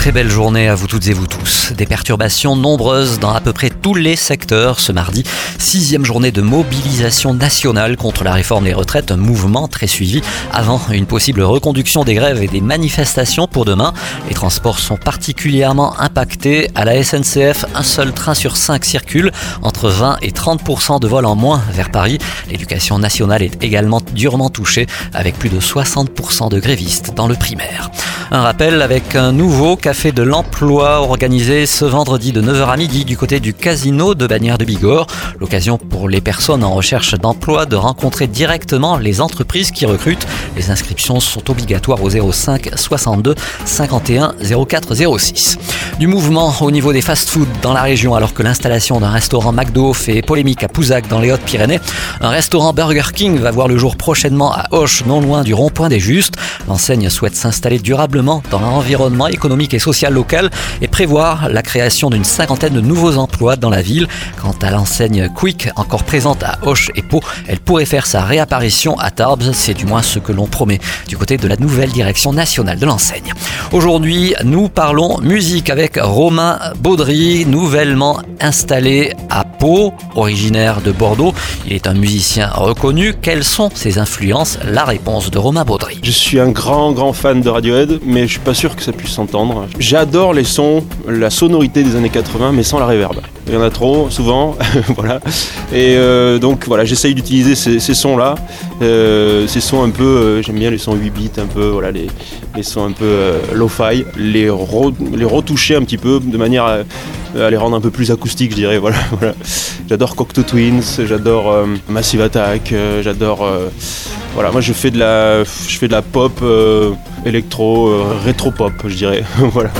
Très belle journée à vous toutes et vous tous. Des perturbations nombreuses dans à peu près tous les secteurs ce mardi. Sixième journée de mobilisation nationale contre la réforme des retraites, un mouvement très suivi avant une possible reconduction des grèves et des manifestations pour demain. Les transports sont particulièrement impactés. À la SNCF, un seul train sur cinq circule, entre 20 et 30% de vols en moins vers Paris. L'éducation nationale est également durement touchée, avec plus de 60% de grévistes dans le primaire. Un rappel avec un nouveau café de l'emploi organisé ce vendredi de 9h à midi du côté du casino de Bagnères de Bigorre. L'occasion pour les personnes en recherche d'emploi de rencontrer directement les entreprises qui recrutent. Les inscriptions sont obligatoires au 05 62 51 04 06. Du mouvement au niveau des fast-foods dans la région alors que l'installation d'un restaurant McDo fait polémique à Pouzac dans les Hautes-Pyrénées. Un restaurant Burger King va voir le jour prochainement à Hoche, non loin du rond-point des Justes. L'enseigne souhaite s'installer durablement dans l'environnement économique et social local et prévoir la création d'une cinquantaine de nouveaux emplois dans la ville. Quant à l'enseigne Quick, encore présente à Hoche et Pau, elle pourrait faire sa réapparition à Tarbes, c'est du moins ce que l'on promet du côté de la nouvelle direction nationale de l'enseigne. Aujourd'hui, nous parlons musique avec Romain Baudry, nouvellement installé à Pau, originaire de Bordeaux. Il est un musicien reconnu. Quelles sont ses influences? La réponse de Romain Baudry. Je suis un grand, grand fan de Radiohead, mais je suis pas sûr que ça puisse s'entendre. J'adore les sons, la sonorité des années 80, mais sans la réverb. Il y en a trop, souvent, voilà. Et euh, donc voilà, j'essaye d'utiliser ces, sons-là, euh, ces sons un peu, euh, j'aime bien les sons 8 bits, un peu, voilà, les, sons un peu lo-fi, les, les retoucher un petit peu de manière à, les rendre un peu plus acoustiques, je dirais. Voilà, voilà. J'adore Cocteau Twins, j'adore Massive Attack, j'adore. voilà, moi je fais de la, je fais de la pop électro, rétro pop, je dirais. voilà.